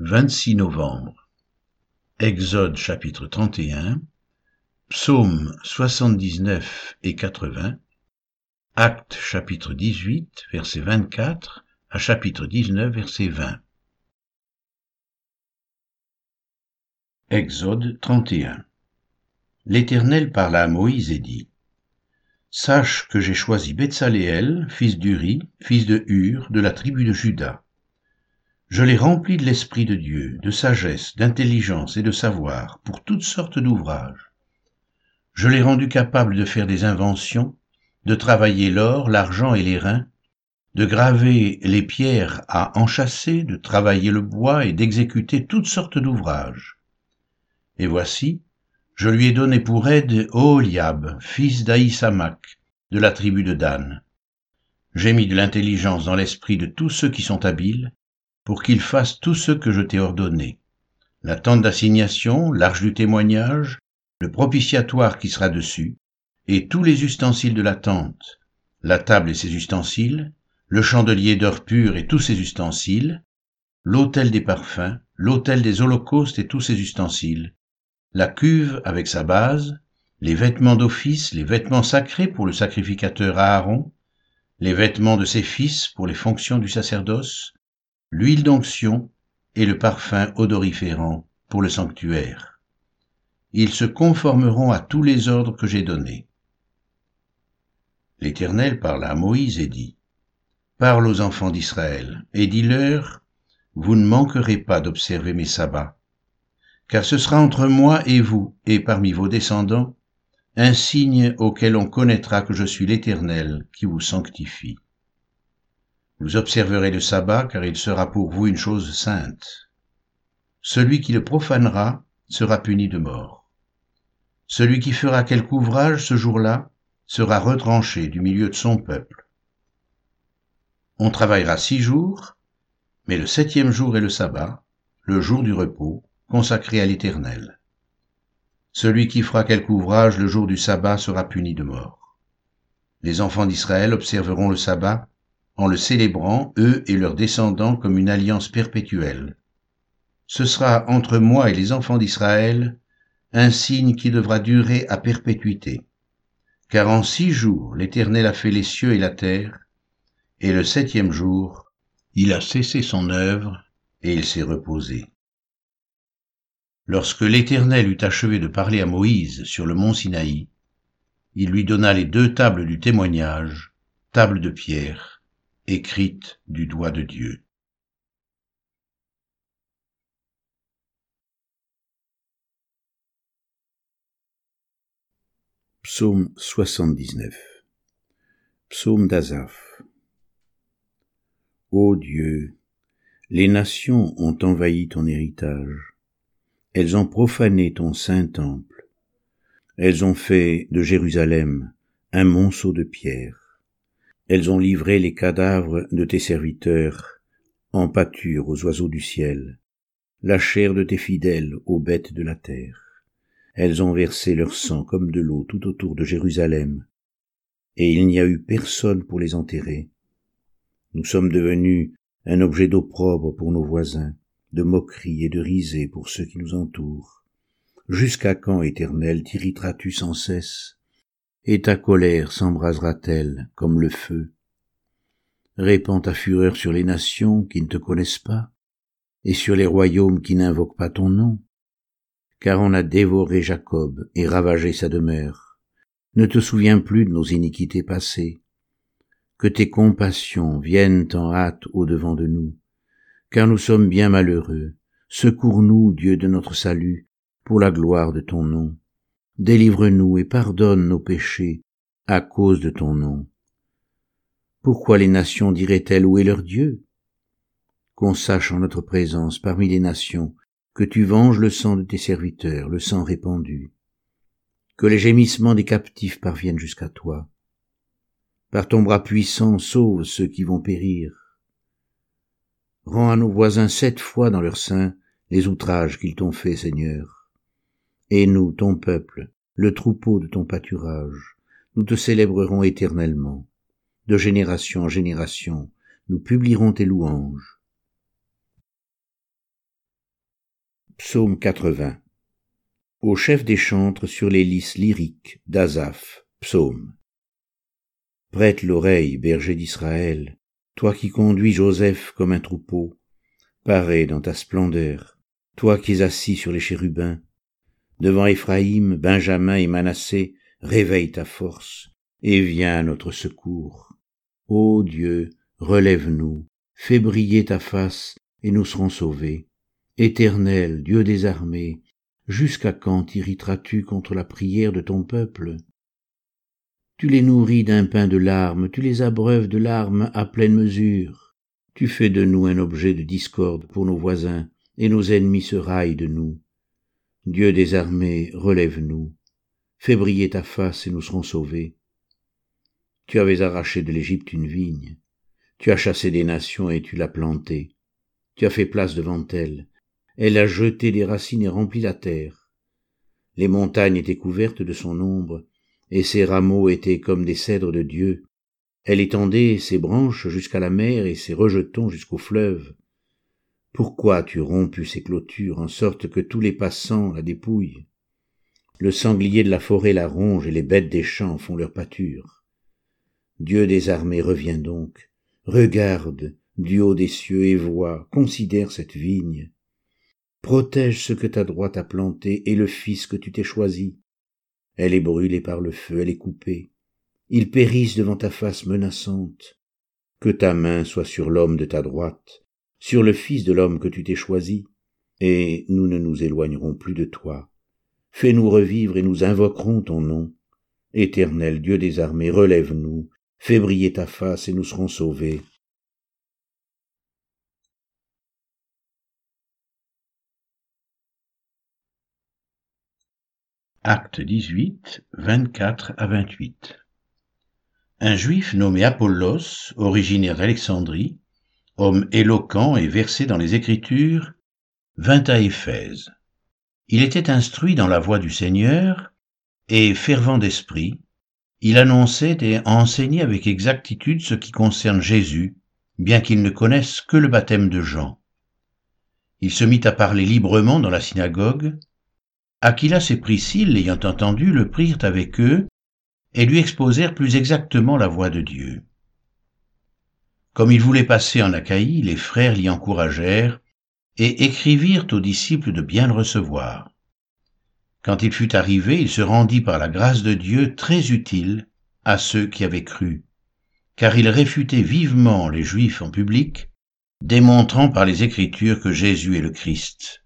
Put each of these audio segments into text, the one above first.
26 novembre. Exode chapitre 31, Psaume 79 et 80, Actes chapitre 18 verset 24 à chapitre 19 verset 20. Exode 31 L'Éternel parla à Moïse et dit, Sache que j'ai choisi Betsaléel, fils d'Uri, fils de Hur, de la tribu de Juda je l'ai rempli de l'Esprit de Dieu, de sagesse, d'intelligence et de savoir pour toutes sortes d'ouvrages. Je l'ai rendu capable de faire des inventions, de travailler l'or, l'argent et les reins, de graver les pierres à enchâsser, de travailler le bois et d'exécuter toutes sortes d'ouvrages. Et voici, je lui ai donné pour aide Oholiab, fils d'Aïsamak, de la tribu de Dan. J'ai mis de l'intelligence dans l'esprit de tous ceux qui sont habiles, pour qu'ils fassent tout ce que je t'ai ordonné. La tente d'assignation, l'arche du témoignage, le propitiatoire qui sera dessus, et tous les ustensiles de la tente, la table et ses ustensiles, le chandelier d'or pur et tous ses ustensiles, l'autel des parfums, l'autel des holocaustes et tous ses ustensiles, la cuve avec sa base, les vêtements d'office, les vêtements sacrés pour le sacrificateur Aaron, les vêtements de ses fils pour les fonctions du sacerdoce, l'huile d'onction et le parfum odoriférant pour le sanctuaire. Ils se conformeront à tous les ordres que j'ai donnés. L'Éternel parla à Moïse et dit, Parle aux enfants d'Israël, et dis-leur, Vous ne manquerez pas d'observer mes sabbats, car ce sera entre moi et vous, et parmi vos descendants, un signe auquel on connaîtra que je suis l'Éternel qui vous sanctifie. Vous observerez le sabbat, car il sera pour vous une chose sainte. Celui qui le profanera sera puni de mort. Celui qui fera quelque ouvrage ce jour-là sera retranché du milieu de son peuple. On travaillera six jours, mais le septième jour est le sabbat, le jour du repos, consacré à l'Éternel. Celui qui fera quelque ouvrage le jour du sabbat sera puni de mort. Les enfants d'Israël observeront le sabbat en le célébrant, eux et leurs descendants, comme une alliance perpétuelle. Ce sera entre moi et les enfants d'Israël un signe qui devra durer à perpétuité. Car en six jours l'Éternel a fait les cieux et la terre, et le septième jour il a cessé son œuvre, et il s'est reposé. Lorsque l'Éternel eut achevé de parler à Moïse sur le mont Sinaï, il lui donna les deux tables du témoignage, tables de pierre, écrite du doigt de Dieu. Psaume 79 Psaume d'Azaph Ô Dieu, les nations ont envahi ton héritage, elles ont profané ton saint temple, elles ont fait de Jérusalem un monceau de pierre elles ont livré les cadavres de tes serviteurs en pâture aux oiseaux du ciel, la chair de tes fidèles aux bêtes de la terre. Elles ont versé leur sang comme de l'eau tout autour de Jérusalem, et il n'y a eu personne pour les enterrer. Nous sommes devenus un objet d'opprobre pour nos voisins, de moquerie et de risée pour ceux qui nous entourent. Jusqu'à quand, Éternel, t'irriteras-tu sans cesse et ta colère s'embrasera-t-elle comme le feu? Répands ta fureur sur les nations qui ne te connaissent pas, et sur les royaumes qui n'invoquent pas ton nom, car on a dévoré Jacob et ravagé sa demeure. Ne te souviens plus de nos iniquités passées. Que tes compassions viennent en hâte au-devant de nous, car nous sommes bien malheureux. Secours-nous, Dieu de notre salut, pour la gloire de ton nom délivre-nous et pardonne nos péchés à cause de ton nom. Pourquoi les nations diraient-elles où est leur Dieu? Qu'on sache en notre présence parmi les nations que tu venges le sang de tes serviteurs, le sang répandu, que les gémissements des captifs parviennent jusqu'à toi. Par ton bras puissant sauve ceux qui vont périr. Rends à nos voisins sept fois dans leur sein les outrages qu'ils t'ont faits, Seigneur et nous, ton peuple, le troupeau de ton pâturage, nous te célébrerons éternellement. De génération en génération, nous publierons tes louanges. Psaume 80. Au chef des chantres sur les lys lyriques d'Azaph, psaume. Prête l'oreille, berger d'Israël, toi qui conduis Joseph comme un troupeau, paré dans ta splendeur, toi qui es assis sur les chérubins, devant Éphraïm, Benjamin et Manassé, réveille ta force, et viens à notre secours. Ô Dieu, relève-nous, fais briller ta face, et nous serons sauvés. Éternel, Dieu des armées, jusqu'à quand t'irriteras-tu contre la prière de ton peuple? Tu les nourris d'un pain de larmes, tu les abreuves de larmes à pleine mesure. Tu fais de nous un objet de discorde pour nos voisins, et nos ennemis se raillent de nous. Dieu des armées, relève-nous. Fais briller ta face et nous serons sauvés. Tu avais arraché de l'Égypte une vigne. Tu as chassé des nations et tu l'as plantée. Tu as fait place devant elle. Elle a jeté des racines et rempli la terre. Les montagnes étaient couvertes de son ombre, et ses rameaux étaient comme des cèdres de Dieu. Elle étendait ses branches jusqu'à la mer et ses rejetons jusqu'au fleuve. Pourquoi as-tu rompu ces clôtures en sorte que tous les passants la dépouillent? Le sanglier de la forêt la ronge et les bêtes des champs font leur pâture. Dieu des armées revient donc. Regarde, du haut des cieux et vois, considère cette vigne. Protège ce que ta droite a planté et le fils que tu t'es choisi. Elle est brûlée par le feu, elle est coupée. Ils périssent devant ta face menaçante. Que ta main soit sur l'homme de ta droite, sur le Fils de l'homme que tu t'es choisi, et nous ne nous éloignerons plus de toi. Fais-nous revivre et nous invoquerons ton nom. Éternel Dieu des armées, relève-nous, fais briller ta face et nous serons sauvés. Acte 18, 24 à 28 Un juif nommé Apollos, originaire d'Alexandrie, homme éloquent et versé dans les Écritures, vint à Éphèse. Il était instruit dans la voie du Seigneur, et fervent d'esprit, il annonçait et enseignait avec exactitude ce qui concerne Jésus, bien qu'il ne connaisse que le baptême de Jean. Il se mit à parler librement dans la synagogue. Aquilas et Priscille, l'ayant entendu, le prirent avec eux et lui exposèrent plus exactement la voie de Dieu. Comme il voulait passer en Achaïe, les frères l'y encouragèrent et écrivirent aux disciples de bien le recevoir. Quand il fut arrivé, il se rendit par la grâce de Dieu très utile à ceux qui avaient cru, car il réfutait vivement les Juifs en public, démontrant par les Écritures que Jésus est le Christ.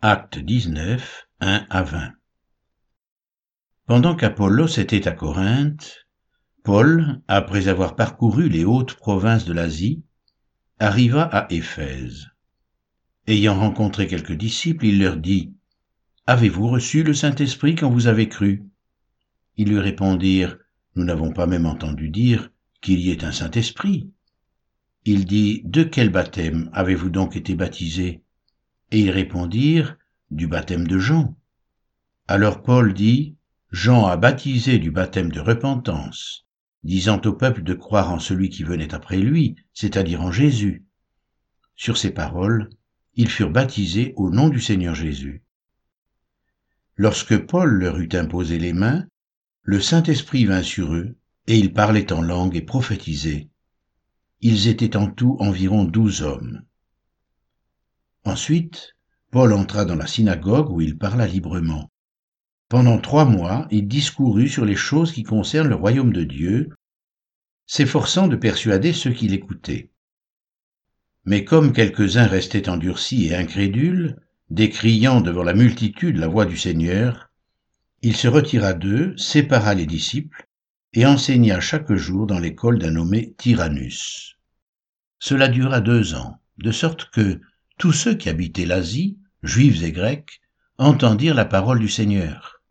Acte 19, 1 à 20 Pendant qu'Apollos était à Corinthe, Paul, après avoir parcouru les hautes provinces de l'Asie, arriva à Éphèse. Ayant rencontré quelques disciples, il leur dit, Avez-vous reçu le Saint-Esprit quand vous avez cru? Ils lui répondirent, Nous n'avons pas même entendu dire qu'il y ait un Saint-Esprit. Il dit, De quel baptême avez-vous donc été baptisés Et ils répondirent, Du baptême de Jean. Alors Paul dit, Jean a baptisé du baptême de repentance, disant au peuple de croire en celui qui venait après lui, c'est-à-dire en Jésus. Sur ces paroles, ils furent baptisés au nom du Seigneur Jésus. Lorsque Paul leur eut imposé les mains, le Saint-Esprit vint sur eux, et ils parlaient en langue et prophétisaient. Ils étaient en tout environ douze hommes. Ensuite, Paul entra dans la synagogue où il parla librement. Pendant trois mois, il discourut sur les choses qui concernent le royaume de Dieu, s'efforçant de persuader ceux qui l'écoutaient. Mais comme quelques-uns restaient endurcis et incrédules, décriant devant la multitude la voix du Seigneur, il se retira d'eux, sépara les disciples, et enseigna chaque jour dans l'école d'un nommé Tyrannus. Cela dura deux ans, de sorte que tous ceux qui habitaient l'Asie, juifs et grecs, entendirent la parole du Seigneur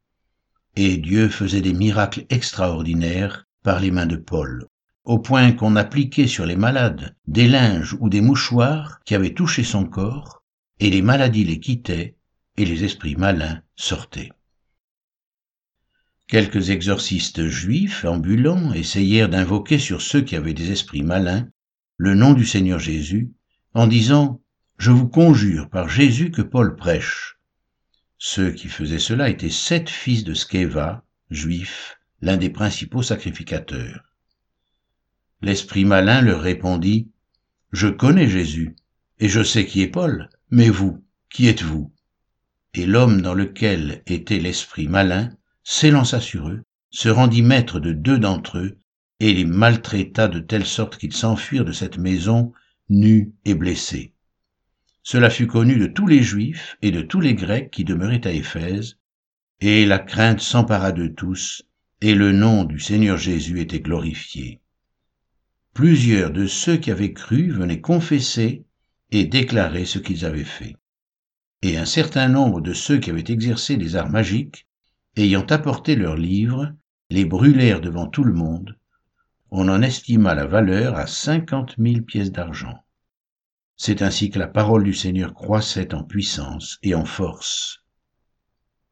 et Dieu faisait des miracles extraordinaires par les mains de Paul, au point qu'on appliquait sur les malades des linges ou des mouchoirs qui avaient touché son corps, et les maladies les quittaient, et les esprits malins sortaient. Quelques exorcistes juifs ambulants essayèrent d'invoquer sur ceux qui avaient des esprits malins le nom du Seigneur Jésus, en disant Je vous conjure par Jésus que Paul prêche. Ceux qui faisaient cela étaient sept fils de Sceva, juifs, l'un des principaux sacrificateurs. L'esprit malin leur répondit, Je connais Jésus, et je sais qui est Paul, mais vous, qui êtes-vous? Et l'homme dans lequel était l'esprit malin s'élança sur eux, se rendit maître de deux d'entre eux, et les maltraita de telle sorte qu'ils s'enfuirent de cette maison nus et blessés. Cela fut connu de tous les Juifs et de tous les Grecs qui demeuraient à Éphèse, et la crainte s'empara de tous, et le nom du Seigneur Jésus était glorifié plusieurs de ceux qui avaient cru venaient confesser et déclarer ce qu'ils avaient fait. Et un certain nombre de ceux qui avaient exercé les arts magiques, ayant apporté leurs livres, les brûlèrent devant tout le monde. On en estima la valeur à cinquante mille pièces d'argent. C'est ainsi que la parole du Seigneur croissait en puissance et en force.